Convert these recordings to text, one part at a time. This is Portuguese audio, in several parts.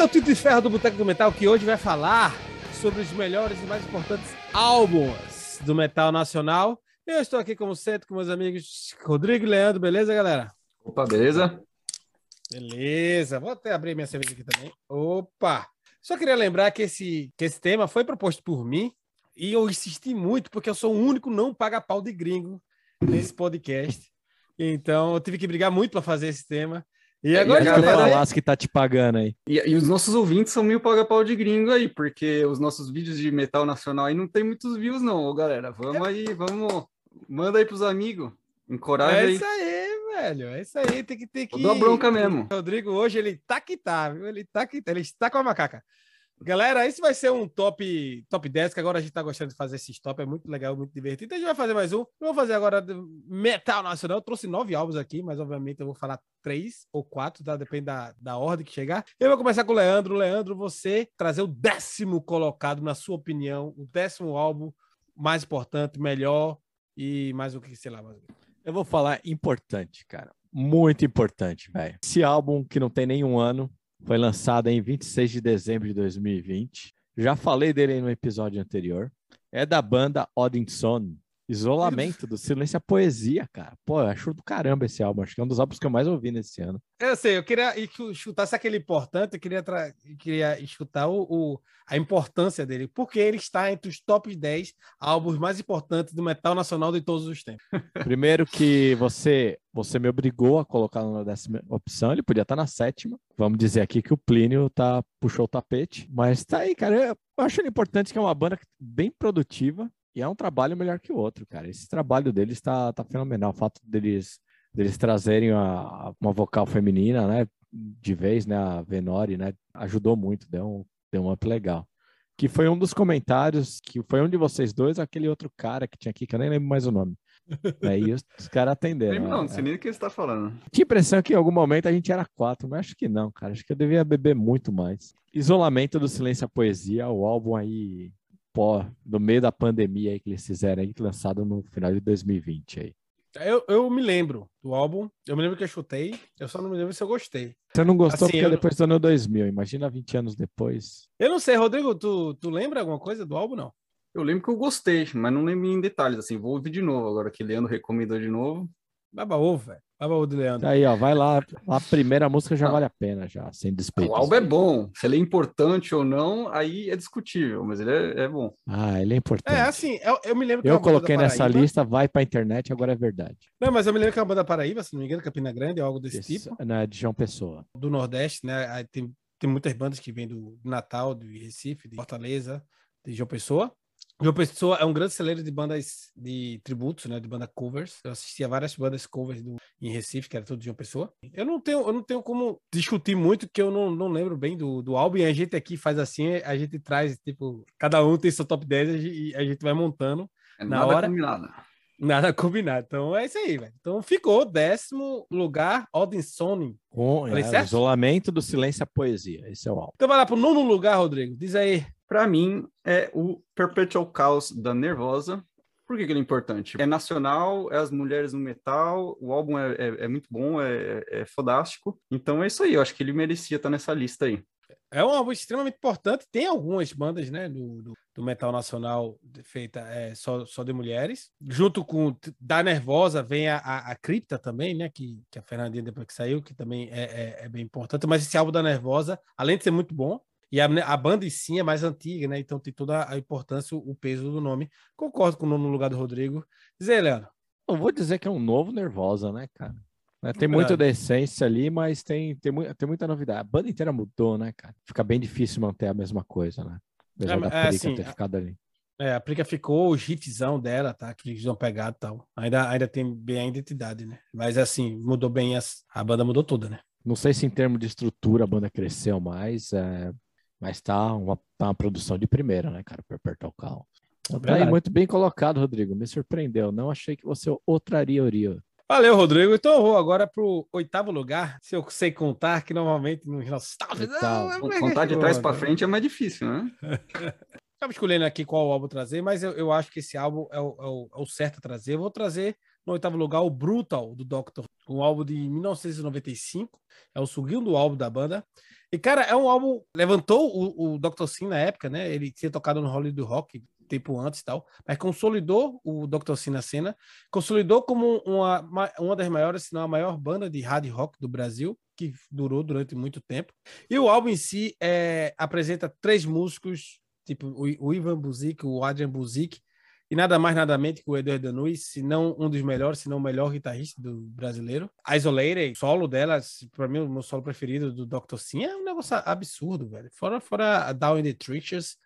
Esse é o Tito de Ferro do Boteco do Metal que hoje vai falar sobre os melhores e mais importantes álbuns do metal nacional. Eu estou aqui, como sempre, com meus amigos Rodrigo e Leandro. Beleza, galera? Opa, beleza? Beleza. Vou até abrir minha cerveja aqui também. Opa! Só queria lembrar que esse, que esse tema foi proposto por mim e eu insisti muito, porque eu sou o único não paga-pau de gringo nesse podcast. Então, eu tive que brigar muito para fazer esse tema. E agora e a galera falasse que tá te pagando aí. E, e, os nossos ouvintes são meio paga-pau de gringo aí, porque os nossos vídeos de metal nacional aí não tem muitos views, não, galera. Vamos aí, vamos. Manda aí pros amigos. Encoraja é aí. É isso aí, velho. É isso aí. Tem que ter que. Dá bronca mesmo. O Rodrigo hoje ele tá que tá, viu? Ele tá que tá. Ele está com a macaca. Galera, esse vai ser um top, top 10, que agora a gente tá gostando de fazer esse top, é muito legal, muito divertido. Então a gente vai fazer mais um. Eu vou fazer agora Metal Nacional. Eu trouxe nove álbuns aqui, mas obviamente eu vou falar três ou quatro, tá? Depende da, da ordem que chegar. Eu vou começar com o Leandro. Leandro, você trazer o décimo colocado, na sua opinião, o décimo álbum mais importante, melhor e mais o que, sei lá. Mais... Eu vou falar importante, cara. Muito importante, velho. Esse álbum que não tem nenhum ano, foi lançado em 26 de dezembro de 2020. Já falei dele no episódio anterior. É da banda Odinson. Isolamento do Silêncio a Poesia, cara. Pô, eu acho do caramba esse álbum. Acho que é um dos álbuns que eu mais ouvi nesse ano. Eu sei, eu queria escutar se aquele importante, eu queria, tra... eu queria escutar o, o, a importância dele, porque ele está entre os top 10 álbuns mais importantes do metal nacional de todos os tempos. Primeiro que você você me obrigou a colocar na décima opção, ele podia estar na sétima. Vamos dizer aqui que o Plínio tá, puxou o tapete, mas tá aí, cara. Eu acho importante que é uma banda bem produtiva, e é um trabalho melhor que o outro, cara. Esse trabalho deles está tá fenomenal. O fato deles, deles trazerem a, uma vocal feminina, né? De vez, né? A Venori, né? Ajudou muito, deu um, deu um up legal. Que foi um dos comentários, que foi um de vocês dois, aquele outro cara que tinha aqui, que eu nem lembro mais o nome. Aí os, os caras atenderam. Não, não sei nem o que você está falando. Tinha impressão que em algum momento a gente era quatro, mas acho que não, cara. Acho que eu devia beber muito mais. Isolamento do Silêncio à Poesia, o álbum aí pó do meio da pandemia aí que eles fizeram aí, lançado no final de 2020 aí. Eu, eu me lembro do álbum, eu me lembro que eu chutei, eu só não me lembro se eu gostei. Você não gostou assim, porque eu... depois do ano 2000, imagina 20 anos depois. Eu não sei, Rodrigo, tu, tu lembra alguma coisa do álbum, não? Eu lembro que eu gostei, mas não lembro em detalhes, assim, vou ouvir de novo agora que Leandro recomendou de novo. Baba ovo, velho. Baba ovo do Leandro. Aí, ó, vai lá. A primeira música já não. vale a pena, já, sem despeito. O álbum é bom. Se ele é importante ou não, aí é discutível, mas ele é, é bom. Ah, ele é importante. É, assim, eu, eu me lembro que Eu coloquei nessa lista, vai pra internet, agora é verdade. Não, mas eu me lembro que é uma banda Paraíba, se não me engano, Campina Grande, algo desse Isso, tipo. Não, é de João Pessoa. Do Nordeste, né? Tem, tem muitas bandas que vêm do Natal, de Recife, de Fortaleza, de João Pessoa. João Pessoa é um grande celeiro de bandas de tributos, né? De banda covers. Eu assistia várias bandas covers do, em Recife, que era tudo de João Pessoa. Eu não tenho, eu não tenho como discutir muito, que eu não, não lembro bem do, do álbum. E a gente aqui faz assim, a gente traz, tipo, cada um tem seu top 10 e a gente vai montando. É na nada hora. combinado. Nada combinado. Então é isso aí, velho. Então ficou décimo lugar, Odinson. Com é, isolamento do silêncio à poesia. Esse é o álbum. Então vai lá pro nono lugar, Rodrigo. Diz aí. Para mim, é o Perpetual Chaos da Nervosa. Por que, que, ele é importante? É nacional, é as mulheres no metal, o álbum é, é, é muito bom, é, é, fodástico. Então é isso aí, eu acho que ele merecia estar nessa lista aí. É um álbum extremamente importante. Tem algumas bandas né, do, do, do metal nacional feita é, só, só de mulheres. Junto com Da Nervosa vem a, a, a Cripta também, né? Que, que a Fernandinha depois que saiu, que também é, é, é bem importante. Mas esse álbum da Nervosa, além de ser muito bom, e a, a banda em si é mais antiga, né? Então tem toda a importância, o peso do nome. Concordo com o nome no lugar do Rodrigo. Diz aí, Leandro. Eu vou dizer que é um novo Nervosa, né, cara? É, tem muita decência ali, mas tem, tem, tem muita novidade. A banda inteira mudou, né, cara? Fica bem difícil manter a mesma coisa, né? Apesar é, da é, assim, ter ficado ali. É, a Prica ficou o hitzão dela, tá? Que eles vão pegar e tal. Ainda, ainda tem bem a identidade, né? Mas assim, mudou bem, as, a banda mudou toda, né? Não sei se em termos de estrutura a banda cresceu mais, é, mas tá uma, tá uma produção de primeira, né, cara, para apertar o carro. Então, tá aí muito bem colocado, Rodrigo. Me surpreendeu. Não achei que você o traria Rio. Valeu, Rodrigo. Então eu vou agora para o oitavo lugar. Se eu sei contar, que normalmente nos nossos Contar de trás para frente é mais difícil, né? Estava escolhendo aqui qual álbum trazer, mas eu, eu acho que esse álbum é o, é, o, é o, certo a trazer. Eu vou trazer No oitavo lugar, o Brutal, do Doctor, um álbum de 1995. É o segundo álbum da banda. E, cara, é um álbum. Levantou o, o Dr. Sim na época, né? Ele tinha tocado no Hollywood Rock tempo antes e tal, mas consolidou o Dr. Sim na cena, consolidou como uma, uma das maiores, se não a maior banda de hard rock do Brasil, que durou durante muito tempo. E o álbum em si é, apresenta três músicos, tipo o, o Ivan Buzik, o Adrian Buzik, e nada mais nada menos que o Eduardo Danui, se não um dos melhores, se não o melhor guitarrista do brasileiro. A Isolated, solo dela, para mim o meu solo preferido do Dr. Sim é um negócio absurdo, velho. Fora fora Down in the Trenches,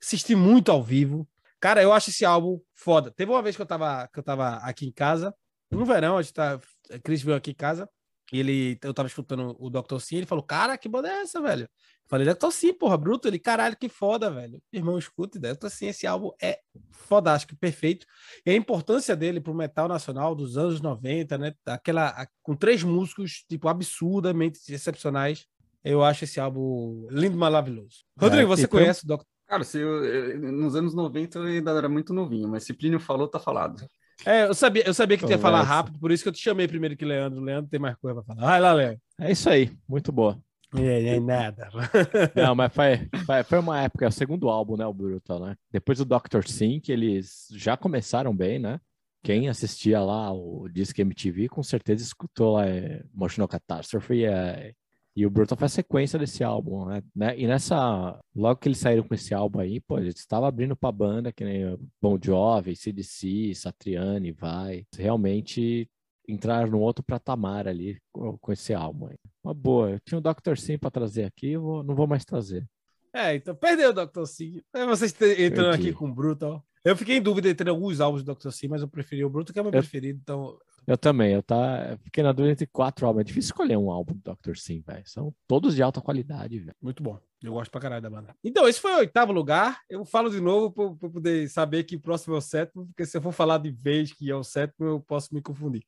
assisti muito ao vivo. Cara, eu acho esse álbum foda. Teve uma vez que eu tava que eu tava aqui em casa, no verão, a gente tá, a Cris veio aqui em casa, e ele eu tava escutando o Dr. Sim, ele falou: "Cara, que banda é essa, velho?" Falei, Dr. Sim, porra, bruto. Ele, caralho, que foda, velho. Irmão, escuta, Dr. Sim, esse álbum é fodástico, perfeito. E a importância dele pro metal nacional dos anos 90, né? Aquela, com três músicos, tipo, absurdamente excepcionais. Eu acho esse álbum lindo, maravilhoso. Rodrigo, é, você então... conhece o Dr. Cara, se eu, eu, nos anos 90 eu ainda era muito novinho, mas se Plínio falou, tá falado. É, eu sabia, eu sabia que tu ia falar rápido, por isso que eu te chamei primeiro que Leandro. Leandro tem mais coisa pra falar. Vai lá, Leandro. É isso aí, muito boa. É, é nada. Não, mas foi, foi uma época, é o segundo álbum, né, o Brutal, né? Depois do. Sim, que eles já começaram bem, né? Quem assistia lá o Disque MTV com certeza escutou lá é, Emotional Catastrophe é, e o Brutal foi a sequência desse álbum, né? né? E nessa, logo que eles saíram com esse álbum aí, pô, eles estavam abrindo pra banda, que nem Bon Jovi, CDC, Satriani, Vai. Realmente entrar num outro patamar ali com, esse álbum aí. Uma boa. Eu tinha o Dr. Sim para trazer aqui, eu vou, não vou mais trazer. É, então perdeu o Dr. Sim. É vocês entrando aqui com o Brutal. Eu fiquei em dúvida entre alguns álbuns do Dr. Sim, mas eu preferi o Brutal, que é o meu eu, preferido, então. Eu também, eu tá, fiquei na dúvida entre quatro álbuns. É difícil escolher um álbum do Dr. Sim, velho. São todos de alta qualidade, velho. Muito bom. Eu gosto pra caralho da banda. Então, esse foi o oitavo lugar. Eu falo de novo para poder saber que o próximo é o sétimo, porque se eu for falar de vez que é o sétimo, eu posso me confundir.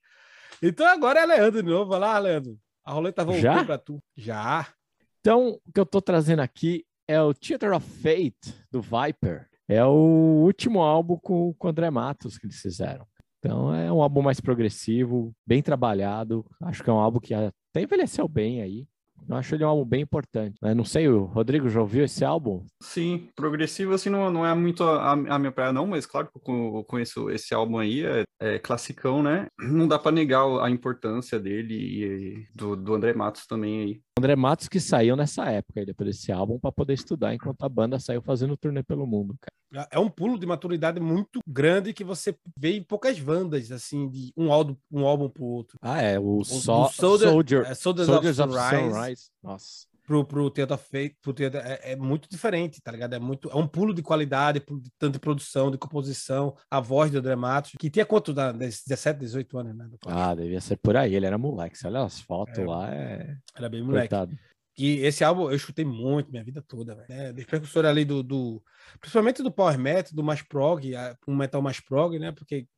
Então agora é Leandro de novo. Vai lá, Leandro. A roleta voltou Já? pra tu. Já. Então, o que eu tô trazendo aqui é o Theater of Fate, do Viper. É o último álbum com, com o André Matos que eles fizeram. Então é um álbum mais progressivo, bem trabalhado. Acho que é um álbum que até envelheceu bem aí. Eu acho ele um álbum bem importante. Né? Não sei, o Rodrigo já ouviu esse álbum? Sim, progressivo assim não, não é muito a, a minha praia não, mas claro que eu conheço esse álbum aí, é, é classicão, né? Não dá para negar a importância dele e do, do André Matos também aí. André Matos que saiu nessa época, depois desse álbum, para poder estudar enquanto a banda saiu fazendo turnê pelo mundo, cara. É um pulo de maturidade muito grande que você vê em poucas bandas, assim, de um álbum, um álbum pro outro. Ah, é. O, o, so, Soldier, Soldier, é, Soldiers, Soldiers of, Sunrise, of Sunrise. Nossa pro, pro Theater Fate, pro teatro, é, é, muito diferente, tá ligado? É muito é um pulo de qualidade, tanto de produção, de composição, a voz do André Matos, que tinha quanto da 17, 18 anos, né? Ah, devia ser por aí, ele era moleque, você olha as fotos é, lá, é... Era bem moleque. Coitado. E esse álbum eu escutei muito minha vida toda, velho. É, dos percussores ali do, do, Principalmente do Power Metal, do mais prog, um metal mais prog, né? Porque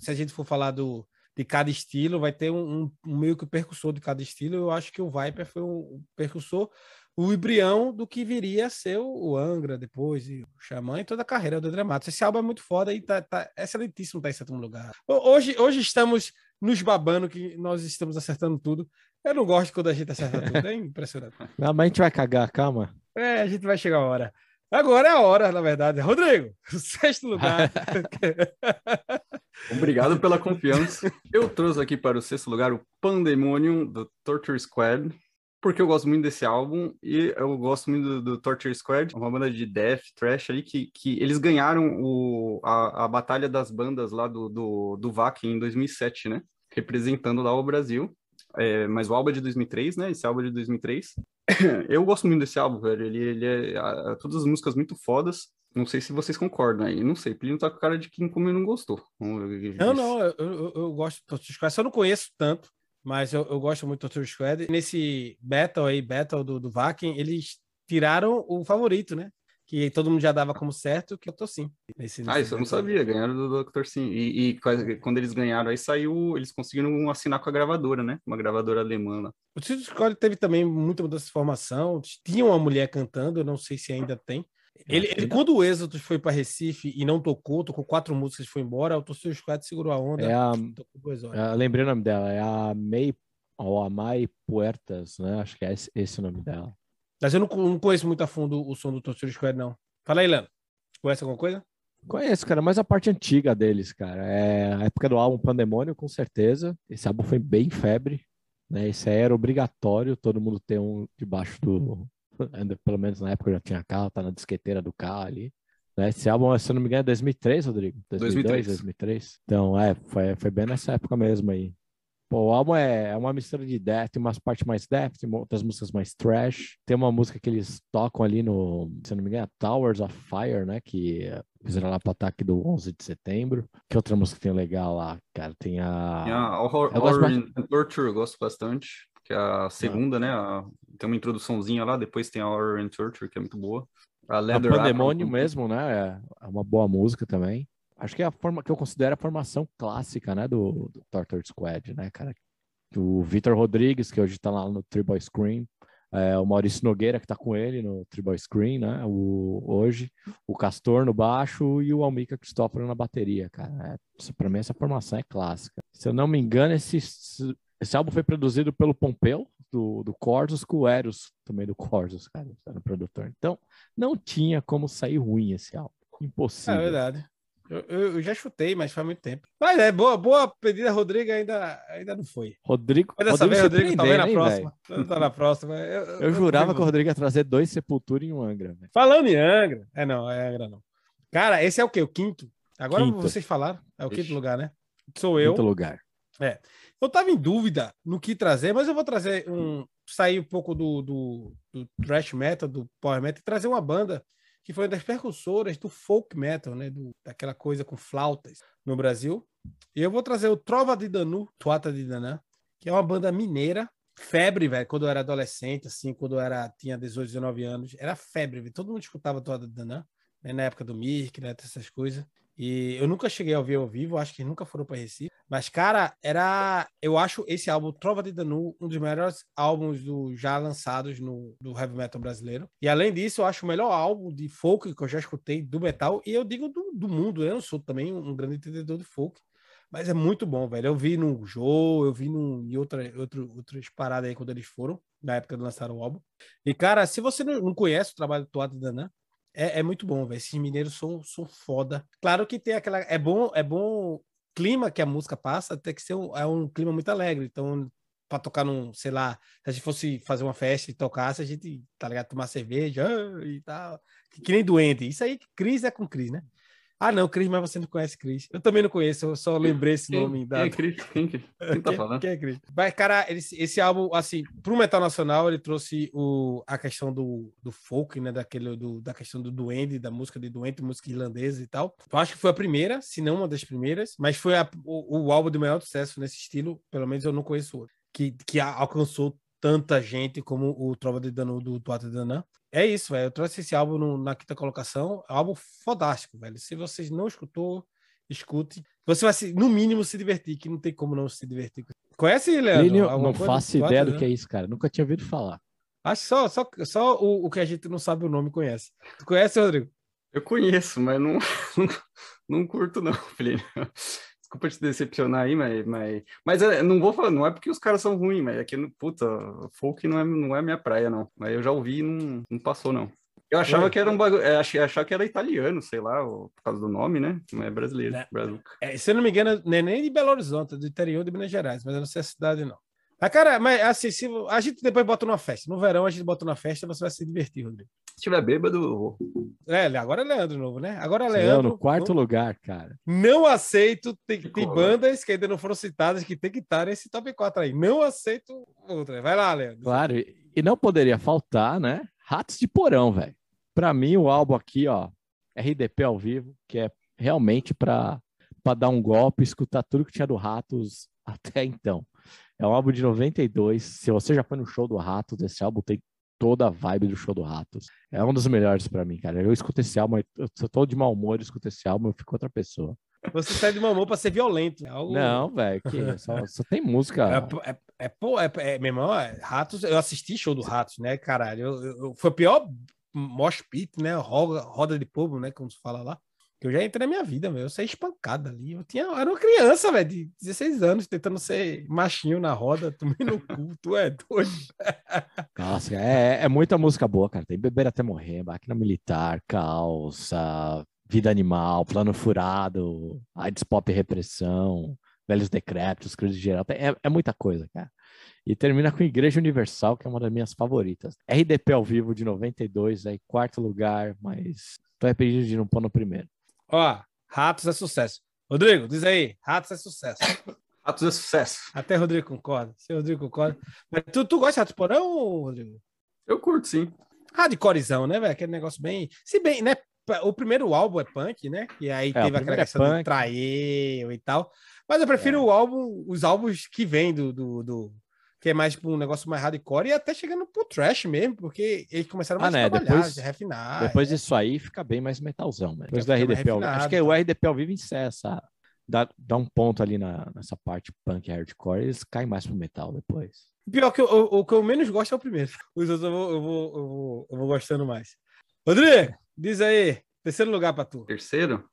se a gente for falar do, de cada estilo, vai ter um, um, meio que percussor de cada estilo. Eu acho que o Viper foi um, percussor, o embrião do que viria a ser o, Angra depois, e o Xamã e toda a carreira do André Matos. Esse álbum é muito foda e tá, tá excelentíssimo, tá em sétimo lugar. Hoje, hoje estamos nos babando que nós estamos acertando tudo. Eu não gosto quando a gente acerta tudo, é impressionante. Não, mas a gente vai cagar, calma. É, a gente vai chegar a hora. Agora é a hora, na verdade. Rodrigo, sexto lugar. Obrigado pela confiança. Eu trouxe aqui para o sexto lugar o Pandemonium do Torture Squad, porque eu gosto muito desse álbum e eu gosto muito do, do Torture Squad, uma banda de death, trash ali, que, que eles ganharam o, a, a batalha das bandas lá do, do, do VAC em 2007, né? Representando lá o Brasil. É, mas o álbum é de 2003, né? Esse álbum é de 2003. eu gosto muito desse álbum, velho. Ele, ele é todas as músicas muito fodas. Não sei se vocês concordam aí. Não sei. Plínio tá com cara de quem como não gostou. Não, não. Eu, eu, eu gosto do Torture Squad. Só não conheço tanto, mas eu, eu gosto muito do Torture Squad. Nesse Battle aí, Battle do, do Vakin, eles tiraram o favorito, né? que todo mundo já dava como certo, que eu tô sim. Nesse, nesse ah, isso eu não sabia, ganharam do Dr. Sim. E, e, quando eles ganharam, aí saiu, eles conseguiram assinar com a gravadora, né? Uma gravadora alemã lá. O Tito Squad teve também muita mudança de formação, tinha uma mulher cantando, eu não sei se ainda tem, Ele, ele, quando o Êxodo foi para Recife e não tocou, tocou quatro músicas e foi embora, o Torcedor Squad segurou a onda. É a, é, lembrei o nome dela, é a May ou a Mai Puertas, né? Acho que é esse, esse o nome dela. Mas eu não, não, conheço muito a fundo o som do Torcedor Squad, não. Fala aí, Lano. Conhece alguma coisa? Conheço, cara, mas a parte antiga deles, cara. É a época do álbum Pandemônio, com certeza. Esse álbum foi bem febre, né? Esse aí era obrigatório todo mundo ter um debaixo do. Pelo menos na época já tinha carro, tá na disqueteira do carro ali. Né? Esse álbum, se eu não me engano, é 2003, Rodrigo? 2002, 2003. 2003. Então, é, foi, foi bem nessa época mesmo aí. Pô, o álbum é, é uma mistura de death, tem umas partes mais death, tem outras músicas mais trash. Tem uma música que eles tocam ali no, se eu não me engano, é Towers of Fire, né? Que fizeram lá pro ataque do 11 de setembro. Que outra música tem legal lá, cara? Tem a... A Horror, Horror and Torture, eu gosto bastante. Que é a segunda, ah. né? A... Tem uma introduçãozinha lá, depois tem a Horror and Torture, que é muito boa. A Leather a Pandemônio mesmo, né? É uma boa música também acho que é a forma que eu considero a formação clássica, né, do, do Torture Squad, né, cara? O Vitor Rodrigues, que hoje tá lá no Tribal Screen, é, o Maurício Nogueira, que tá com ele no Tribal Screen, né, o, hoje, o Castor no baixo e o Almica Cristóforo na bateria, cara. É, pra mim, essa formação é clássica. Se eu não me engano, esse, esse álbum foi produzido pelo Pompeu, do, do Corsos, com o Eros, também do Corsos, cara, era o produtor. Então, não tinha como sair ruim esse álbum. Impossível. É verdade. Eu, eu, já chutei, mas faz muito tempo. Mas é boa, boa pedida, Rodrigo ainda, ainda não foi. Rodrigo. Mas dessa Rodrigo vez, Rodrigo, talvez na próxima. Tá na próxima. Eu, eu, eu jurava que o Rodrigo ia trazer dois Sepultura em um Angra. Véio. Falando em Angra. É, não, é Angra não. Cara, esse é o quê? O quinto? Agora quinto. vocês falaram. É o quinto Ixi. lugar, né? Sou eu. Quinto lugar. É. Eu tava em dúvida no que trazer, mas eu vou trazer um. sair um pouco do, do, do thrash metal, do power metal, e trazer uma banda que foi uma das percussoras do folk metal, né? Do, daquela coisa com flautas no Brasil. E eu vou trazer o Trova de Danu, Tuata de Danã, que é uma banda mineira. Febre, velho, quando eu era adolescente, assim, quando eu era, tinha 18, 19 anos, era febre, véio. todo mundo escutava Tuata de Danã, né? na época do Mirk, né? essas coisas. E eu nunca cheguei a ouvir ao vivo, acho que nunca foram para Recife. Mas, cara, era. Eu acho esse álbum, Trova de Danu, um dos melhores álbuns do, já lançados no, do heavy metal brasileiro. E além disso, eu acho o melhor álbum de folk que eu já escutei do metal. E eu digo do, do mundo, né? Eu sou também um grande entendedor de folk. Mas é muito bom, velho. Eu vi no Joe, eu vi no, em outra, outro, outras paradas aí quando eles foram, na época de lançar o álbum. E, cara, se você não, não conhece o trabalho do Toada Danã, é, é muito bom, velho. Esses mineiros são, são foda. Claro que tem aquela. É bom, é bom clima que a música passa, tem que ser um, é um clima muito alegre. Então, para tocar num, sei lá, se a gente fosse fazer uma festa e tocasse, a gente, tá ligado, tomar cerveja ah, e tal. Que, que nem doente. Isso aí, Cris é com Cris, né? Ah, não, Cris, mas você não conhece Cris. Eu também não conheço, eu só lembrei esse quem, nome. Quem é Cris? Quem, quem, quem tá falando? Quem, é Cris? Mas, cara, esse, esse álbum, assim, pro metal nacional, ele trouxe o, a questão do, do folk, né? Daquele, do, da questão do duende, da música de duende, música irlandesa e tal. Eu acho que foi a primeira, se não uma das primeiras, mas foi a, o, o álbum de maior sucesso nesse estilo, pelo menos eu não conheço outro, que, que alcançou tanta gente como o Trova de Dano do Tuata de Danã. É isso, velho. Eu trouxe esse álbum no, na quinta colocação. É um álbum fodástico, velho. Se vocês não escutou, escute. Você vai, se, no mínimo, se divertir, que não tem como não se divertir. Conhece, Leandro? Eu não faço ideia do que é isso, cara. Nunca tinha ouvido falar. Acho que só, só, só o, o que a gente não sabe o nome conhece. Tu conhece, Rodrigo? Eu conheço, mas não, não, não curto, não, Plínio. Desculpa te decepcionar aí, mas, mas, mas é, não vou falar, não é porque os caras são ruins, mas é que, puta, folk não é, não é minha praia, não. Mas eu já ouvi e não, não passou, não. Eu achava que era um bagulho, é, achava que era italiano, sei lá, por causa do nome, né? Não é brasileiro. É, é, se eu não me engano, não é nem de Belo Horizonte, é do interior de Minas Gerais, mas eu não sei a cidade, não. Mas, cara, mas assim, se, a gente depois bota numa festa. No verão a gente bota numa festa, você vai se divertir, Rodrigo. Se tiver bêbado. É, agora é Leandro novo, né? Agora é Leandro. no quarto não, lugar, cara. Não aceito. Tem, tem bandas que ainda não foram citadas que tem que estar nesse top 4 aí. Não aceito outra. Vai lá, Leandro. Claro, e não poderia faltar, né? Ratos de Porão, velho. Pra mim, o álbum aqui, ó, RDP ao vivo, que é realmente para dar um golpe, escutar tudo que tinha do Ratos até então. É um álbum de 92. Se você já foi no show do Ratos, esse álbum tem toda a vibe do show do Ratos. É um dos melhores para mim, cara. Eu escuto esse álbum, eu tô de mau humor, eu escuto esse álbum, eu fico outra pessoa. Você sai de mau humor pra ser violento. É algo... Não, velho, só, só, tem música. É, é, é, pô, é, é, meu irmão, é, Ratos, eu assisti show do Ratos, né, caralho? Eu, eu, foi a pior mosh pit, né? Roda, roda de povo, né? Como se fala lá. Eu já entrei na minha vida, meu. Eu saí espancada ali. Eu, tinha, eu era uma criança, velho, de 16 anos, tentando ser machinho na roda. Tomei no cu, tu é doido. Nossa, é, é muita música boa, cara. Tem Beber Até Morrer, Máquina Militar, Calça, Vida Animal, Plano Furado, AIDS Pop Repressão, Velhos Decretos, Cruz Geral. É, é muita coisa, cara. E termina com Igreja Universal, que é uma das minhas favoritas. RDP ao vivo de 92, aí quarto lugar, mas tô arrependido de não pôr no primeiro. Ó, Ratos é sucesso. Rodrigo, diz aí, Ratos é sucesso. Ratos é sucesso. Até Rodrigo concorda. Se Rodrigo concorda. Mas tu, tu gosta de Ratos Porão, Rodrigo? Eu curto, sim. Hardcorezão, né, velho? Aquele negócio bem. Se bem, né? O primeiro álbum é punk, né? E aí É, teve aquela é questão do punk. traeu e tal. Mas eu prefiro É. o álbum, os álbuns que vêm do, do, do- que é mais tipo um negócio mais hardcore e até chegando pro trash mesmo, porque eles começaram Ah, mais né, a trabalhar, depois- refinar. Depois disso aí fica bem mais metalzão, mano. Depois do Fica RDP ao vivo. Acho refinado, que o tá? RDP ao vivo encerra essa. Dá, dá um ponto ali na, nessa parte punk e hardcore, eles caem mais pro metal depois. Pior que eu- o, o que eu menos gosto é o primeiro. Os outros eu vou, eu vou, eu vou, eu vou gostando mais. Rodrigo, diz aí, terceiro lugar pra tu. Terceiro,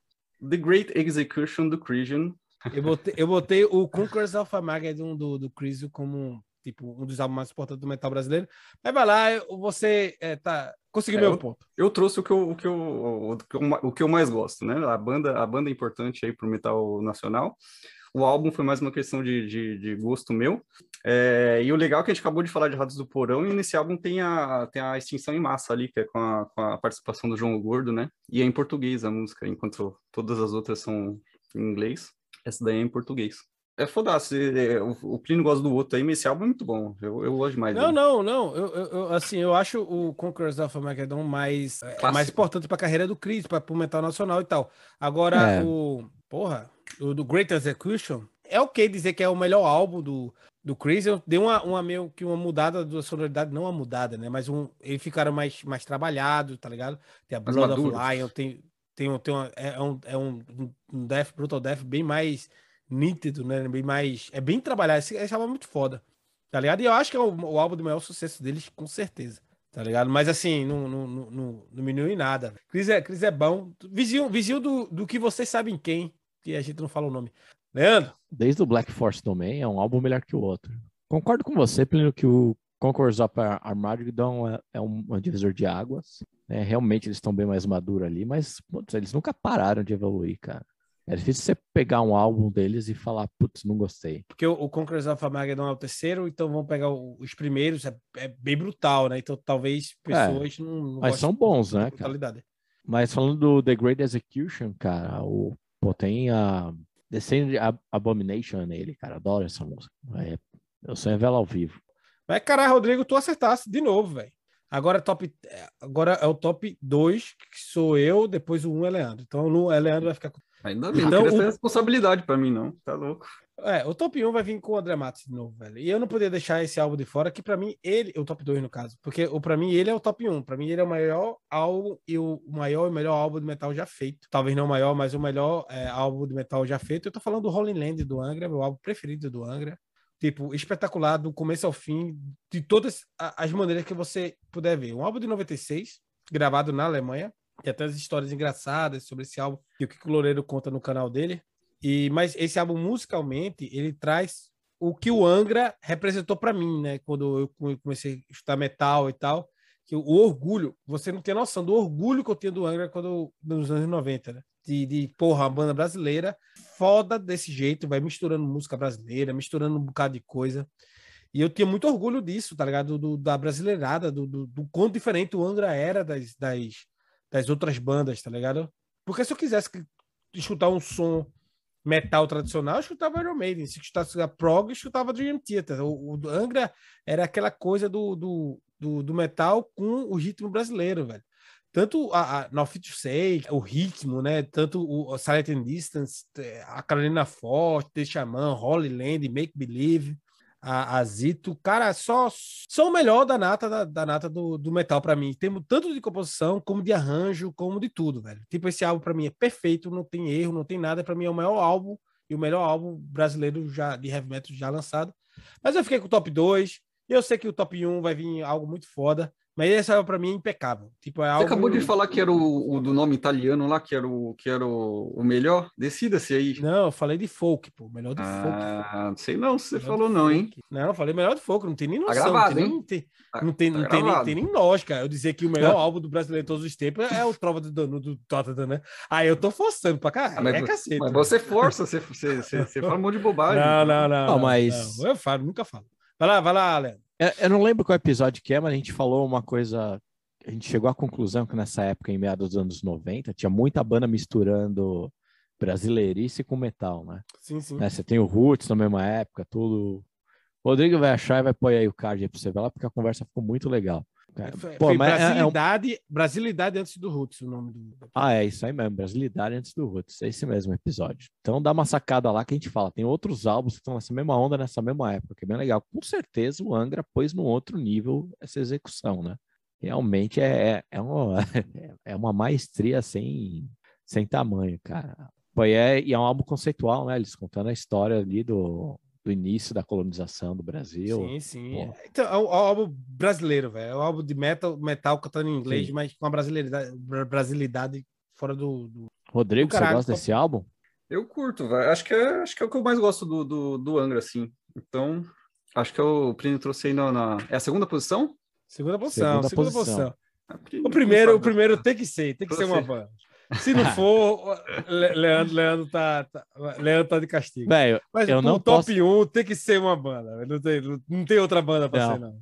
The Great Execution do Christian. Eu botei, eu botei o Conquerors of Armageddon do, do Crisium como tipo, um dos álbuns mais importantes do metal brasileiro. Mas vai lá, você é, tá, conseguiu É, meu eu- ponto. Eu trouxe o que eu, o que eu, o que eu, o que eu mais gosto, né? A banda, a banda é importante aí pro metal nacional. O álbum foi mais uma questão de, de, de gosto meu. É, e o legal é que a gente acabou de falar de Ratos do Porão, e nesse álbum tem a, tem a Extinção em Massa ali, que é com a, com a participação do João Gordo, né? E é em português a música, enquanto todas as outras são em inglês. Essa daí é em português. É foda-se, é, o, o Plínio gosta do outro aí, mas esse álbum é muito bom. Eu, eu gosto demais Não, dele. não, não. Eu, eu- assim, eu acho o Conquerors of Armageddon mais, é, Clássico. mais importante pra carreira do Chris, para o metal nacional e tal. Agora, É. o. Porra, o do Great Execution é ok dizer que é o melhor álbum do, do Chris. Eu dei uma, uma meio que uma mudada da sonoridade, não uma mudada, né? Mas um, eles ficaram mais, mais trabalhados, tá ligado? Tem a Blood of. Lion, tem, tem, um- tem uma, é um, é um, um Death, Brutal Death bem mais nítido, né? Bem mais. É bem trabalhado. Esse, esse álbum é muito foda. Tá ligado? E eu acho que é o, o álbum do maior sucesso deles, com certeza. Tá ligado? Mas assim, não, não, não, não, não diminui nada. Cris é, Cris é bom. Vizinho, vizinho do, do que vocês sabem quem, que a gente não fala o nome. Leandro, Desde o Black Force Domain é um álbum melhor que o outro. Concordo com você, Plínio, que o Conquerors Ar- Armageddon é, é um, um divisor de águas. né? realmente eles estão bem mais maduros ali, mas putz, eles nunca pararam de evoluir, cara. É difícil você pegar um álbum deles e falar, putz, não gostei. porque o, o Conquerors of Armageddon é o terceiro, então vamos pegar o- os primeiros. É, é bem brutal, né? Então talvez pessoas não, não É, mas são bons, né, cara? Mas falando do The Great Execution, cara, o, pô, tem a Descended Ab- Abomination nele, cara. Adoro essa música. É, eu sonho vê-la ao vivo. Mas caralho, Rodrigo, tu acertasse de novo, velho. Agora, top, é, agora é o top 2, que sou eu, depois o 1 um é Leandro. Então o é Leandro vai ficar com. Ainda bem, não Então, queria o- responsabilidade pra mim, não. Tá louco. É, o top 1 vai vir com o André Matos de novo, velho. E eu não podia deixar esse álbum de fora, que pra mim, ele, o top 2 no caso, porque o para mim ele é o top 1. Pra mim ele é o maior álbum e o maior e melhor álbum de metal já feito. Talvez não o maior, mas o melhor é, álbum de metal já feito. Eu tô falando do Rolling Land do Angra, meu álbum preferido do Angra. Tipo, espetacular do começo ao fim, de todas as maneiras que você puder ver. Um álbum de 96, gravado na Alemanha. Tem até as histórias engraçadas sobre esse álbum que o Kiko Loureiro conta no canal dele. E, mas esse álbum, musicalmente, ele traz o que o Angra representou para mim, né? Quando eu come- comecei a estudar metal e tal. Que o orgulho, você não tem noção do orgulho que eu tinha do Angra quando, nos anos 90, né? De, de porra, uma banda brasileira foda desse jeito, vai misturando música brasileira, misturando um bocado de coisa. E eu tinha muito orgulho disso, tá ligado? Do, da brasileirada, do, do, do quão diferente o Angra era das, das, das outras bandas, tá ligado? Porque se eu quisesse escutar um som metal tradicional, eu escutava Iron Maiden. Se escutasse a prog, eu escutava Dream Theater. O, o Angra era aquela coisa do, do, do, do metal com o ritmo brasileiro, velho. Tanto a, a No Fit Say, o ritmo, né? Tanto o, Silent and Distance, a Carolina Forte, The Shaman, Holy Land, Make Believe, a, a Zito, cara, só são o melhor da nata da, da nata do, do metal pra mim. Temos tanto de composição, como de arranjo, como de tudo, velho. Tipo, esse álbum pra mim é perfeito, não tem erro, não tem nada. Pra mim é o maior álbum e o melhor álbum brasileiro já de heavy metal já lançado. Mas eu fiquei com o top 2. E eu sei que o top 1 vai vir algo muito foda. Mas essa pra mim é impecável. Tipo, é Você algo... acabou de falar que era o, o do nome italiano lá, que era o, que era o, o melhor? Decida-se aí. Não, eu falei de folk, pô. Melhor de folk. Ah, não sei não se você Melhor falou não, hein? folk. Não, eu falei melhor de folk, não tem nem Tá noção. gravado, não tem, hein? nem- não tem, Tá- não tem, tá não tem, tem nem lógica. Eu dizer que o melhor álbum do brasileiro de todos os tempos é o Trova do Danu do Tottenham, né? Aí eu tô forçando pra cá. Ah, mas é cacete. Mas né? você força, você, você, você, você fala um monte de bobagem. Não, não, não. Não, não, mas- não. Eu falo, nunca falo. Vai lá, vai lá, Léo. Eu, eu não lembro qual episódio que é, mas a gente falou uma coisa. A gente chegou à conclusão que nessa época, em meados dos anos 90, tinha muita banda misturando brasileirice com metal, né? Sim, sim. Né, Você tem o Roots na mesma época, tudo. O Rodrigo vai achar e vai pôr aí o card aí pra você ver lá, porque a conversa ficou muito legal. Cara, Foi, pô, foi mas é- é um- Brasilidade, Brasilidade antes do Roots, o nome do. Ah, é isso aí mesmo, Brasilidade antes do Roots, é esse mesmo episódio. Então dá uma sacada lá que a gente fala, tem outros álbuns que estão nessa mesma onda, nessa mesma época, que é bem legal. Com certeza o Angra pôs no outro nível essa execução, né? Realmente é, é, é, uma, é uma maestria sem, sem tamanho, cara. Pô, e é, e é um álbum conceitual, né? Eles contando a história ali do, do início da colonização do Brasil. Sim, sim. Pô. Então, é um álbum brasileiro, velho. É um álbum de metal, metal cantando em inglês, Sim. mas com a brasilidade, brasilidade fora do. do- Rodrigo, Do você gosta desse álbum? Eu curto, velho. Acho que é, acho que é o que eu mais gosto do, do, do Angra, assim. Então, acho que é o Plínio trouxe aí na, na- É a segunda posição? Segunda posição, segunda, Segunda posição. posição. Ah, O primeiro, o primeiro tem que ser, tem que ser uma banda. Se não for, Le- Leandro, Leandro, tá, tá- Leandro tá de castigo. Velho, Mas eu o não top 1 tem que ser uma banda. Não tem, não tem outra banda pra Não. ser, não.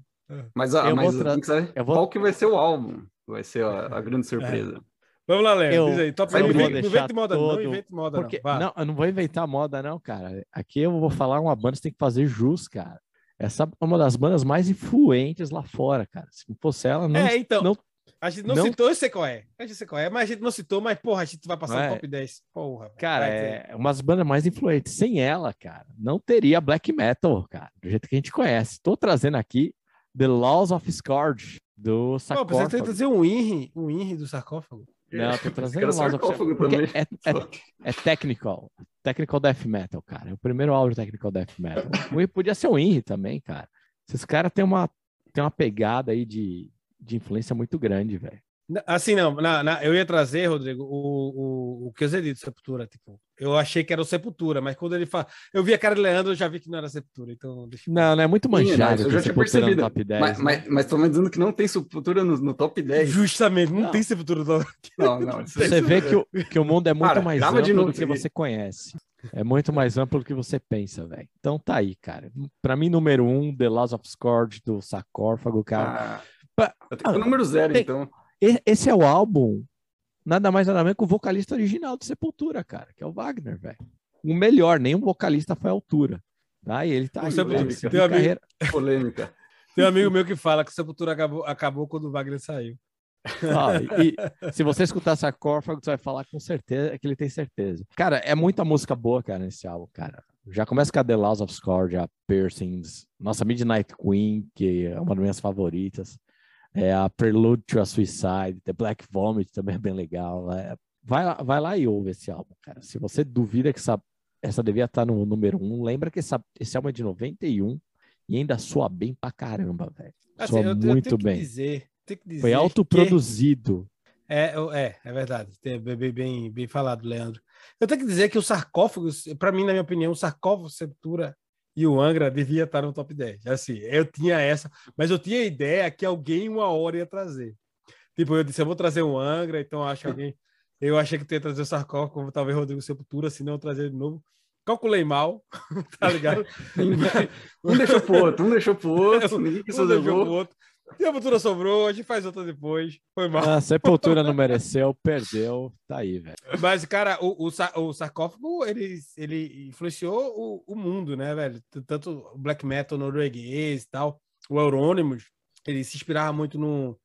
Mas, ah, Eu mas tra- que eu vou- qual que vai ser o álbum? Vai ser a, a grande surpresa. Vamos lá, Leandro. Eu- Diz aí, top eu 1. Não invente, invente moda, não. todo- Não invente moda, Porque, não. Não, eu não vou inventar moda, não, cara. Aqui eu vou falar uma banda, você tem que fazer jus, cara. Essa é uma das bandas mais influentes lá fora, cara. Se não fosse ela, não. é, então. não- a gente não, não- citou, eu sei qual é. A gente sei qual é, mas a gente não citou, mas, porra, a gente vai passar É. no top 10. Porra. Cara, é umas bandas mais influentes. Sem ela, cara, não teria black metal, cara, do jeito que a gente conhece. Tô trazendo aqui The Laws of Scourge, do Pô, você Sarcófago. tenta dizer um INRI, um INRI do sarcófago. Não, tô trazendo Quero Laws of sarcófago porque também. é, é, é technical. Technical Death Metal, cara. É o primeiro álbum de Technical Death Metal. O- Podia ser o INRI também, cara. Esses caras têm uma, têm uma pegada aí de, de influência muito grande, velho. Assim, não, na- na- eu ia trazer, Rodrigo, o, o, o que eu disse, Sepultura. Tipo, eu achei que era o Sepultura, mas quando ele fala. Eu vi a cara de Leandro, eu já vi que não era Sepultura. Então, deixa eu- Não, não é muito Sim, manjado eu ter já tinha no percebido. top 10. Mas, né? mas, mas tô me dizendo que não tem Sepultura no, no top 10. Justamente, não, Não. tem Sepultura. do- Não, não. isso- Você vê que o, que o mundo é muito Cara, mais amplo de novo do que você conhece. É muito mais amplo do que você pensa, velho. Então tá aí, cara. Pra mim, número um, The Laws of Scourge, do Sarcófago, cara. Ah, Pôr o número zero, tem- então. Esse é o álbum, nada mais nada menos que o vocalista original do Sepultura, cara, que é o Wagner, velho. O melhor, nenhum vocalista foi à altura. Tá? E ele tá aí, Sepultura- velho. tem um amigo- carreira- Polêmica. Tem um amigo meu que fala que Sepultura acabou, acabou quando o Wagner saiu. E, e se você escutar Sarcófago, você vai falar com certeza que ele tem certeza. Cara, é muita música boa, cara, nesse álbum, cara. Já começa com a The Laws of Scourge, a Piercings, nossa Midnight Queen, que é uma das minhas favoritas. É a Prelude to a Suicide, The Black Vomit também é bem legal. é. vai, lá, vai lá e ouve esse álbum, cara. Se você duvida que essa, essa devia estar no número um, lembra que essa, esse álbum é de 91 e ainda soa bem pra caramba, velho. Assim, Soa eu, eu muito que bem. dizer. Tenho que dizer Foi que- autoproduzido. É, eu- é, é verdade. Bem, bem, bem falado, Leandro. Eu tenho que dizer que o sarcófago, para mim, na minha opinião, o sarcófago, Sepultura e o Angra devia estar no top 10. Assim, eu tinha essa, mas eu tinha a ideia que alguém uma hora ia trazer. Tipo, eu disse, eu vou trazer o Angra, então acho que alguém. Eu achei que tu ia trazer o sarcófago, como talvez Rodrigo Sepultura, se não trazer de novo. Calculei mal, tá ligado? Um deixou pro outro, um deixou pro outro, ninguém quis Um deixou pro outro. Sepultura sobrou, a gente faz outra depois. Foi mal. A Sepultura não mereceu, perdeu, tá aí, velho. Mas, cara, o, o, o sarcófago, ele, ele influenciou o, o mundo, né, velho? Tanto o black metal norueguês e tal, o Euronymous, ele se inspirava muito no,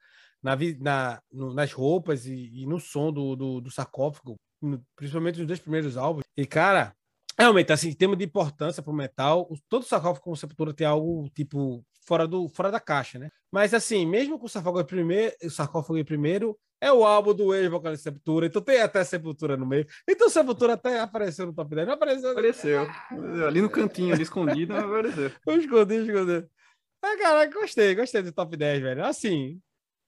na, na, no- nas roupas e, e no som do, do, do sarcófago, no- principalmente nos dois primeiros álbuns. E, cara, realmente, assim, em termos de importância pro metal, todo sarcófago com sepultura tem algo, tipo, fora, do, fora da caixa, né? Mas, assim, mesmo com o sarcófago em primeiro, o sarcófago em primeiro, é o álbum do ex-vocalista Sepultura, então tem até Sepultura no meio. Então Sepultura até apareceu no top 10, não apareceu. Apareceu. Ali no cantinho, ali escondido, apareceu. Eu escondi, escondi. Ah, caraca, gostei, gostei do top 10, velho. Assim,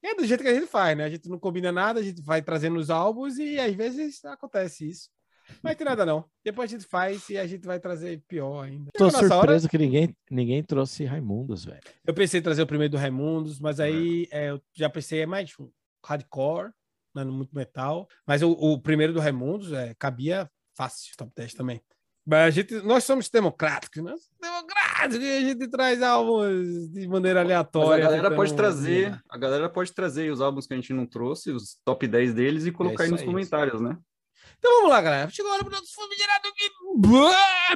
É do jeito que a gente faz, né? A gente não combina nada, a gente vai trazendo os álbuns e às vezes acontece isso. Não vai ter nada, não. Depois a gente faz e a gente vai trazer pior ainda. Tô nossa hora, surpreso que ninguém, ninguém trouxe Raimundos, velho. Eu pensei em trazer o primeiro do Raimundos, mas aí é, eu já pensei é mais um hardcore, né, muito metal. Mas o, o primeiro do Raimundos é, cabia fácil, top 10 também. Mas a gente, nós somos democráticos, nós somos democráticos, a gente traz álbuns de maneira Mas a aleatória. galera pode trazer, a galera pode trazer os álbuns que a gente não trouxe, os top 10 deles e colocar aí isso nos aí, comentários, né? Então vamos lá, galera. Chegou a hora do nosso famigerado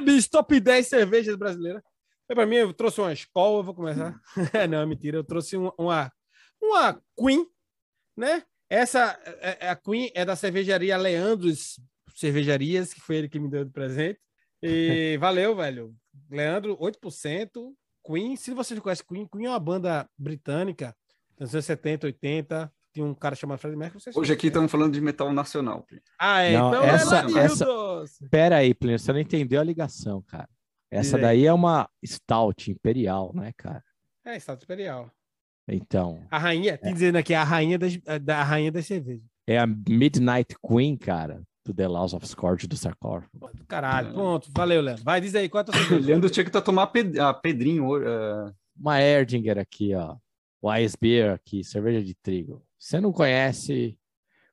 Guibs Top 10 cervejas brasileiras. Foi Pra mim, eu trouxe uma escola, eu vou começar. Não, é mentira. Eu trouxe uma, uma, uma Queen, né? Essa, é- é- a Queen é da cervejaria Leandros Cervejarias, que foi ele que me deu de presente. E valeu, velho. Leandro, 8%. Queen, se você não conhece Queen, Queen é uma banda britânica, anos 70, 80. Tinha um cara chamado Fred Mercury. vocês Hoje aqui estamos falando de metal nacional. Ah, é. Não, então essa- é essa- Doce. Pera aí, Plínio, você não entendeu a ligação, cara. Essa daí é uma Stout Imperial, né, cara? É, Estado Imperial. Então, A rainha, tem dizendo aqui, a rainha das, da a rainha das cervejas. é a Midnight Queen, cara, do The Laws of Scourge do Sarcófago. Caralho, É. pronto. Valeu, Leandro. Vai, diz aí, qual é a tua? Leandro tinha que tá tomar ped- a Pedrinho é, Uma Erdinger aqui, ó. Wise Beer aqui, cerveja de trigo. Você não conhece,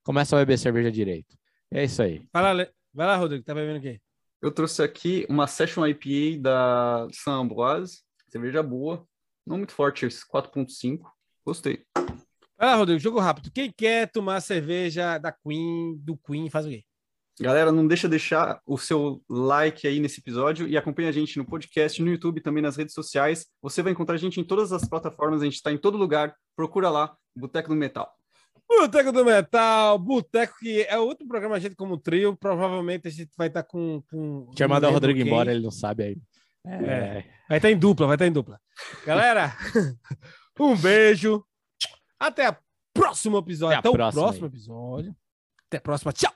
começa a beber cerveja direito. É isso aí. Vai lá, Le- vai lá, Rodrigo, tá bebendo o quê? Eu trouxe aqui uma Session IPA da San Ambroise, cerveja boa, não muito forte, esse 4.5. Gostei. Vai lá, Rodrigo, jogo rápido. Quem quer tomar cerveja da Queen, do Queen, faz o quê? Galera, não deixa de deixar o seu like aí nesse episódio e acompanha a gente no podcast, no YouTube, também nas redes sociais. Você vai encontrar a gente em todas as plataformas, a gente está em todo lugar. Procura lá, Boteco do Metal. Boteco do Metal, Boteco, que é outro programa, a gente como trio. Provavelmente a gente vai estar com. com Tinha não mandado o Rodrigo quem. embora, ele não sabe aí. É. É. Vai estar em dupla, vai estar em dupla. Galera, um beijo. Até o próximo episódio. Até Até, o próximo aí. episódio. Até a próxima. Tchau.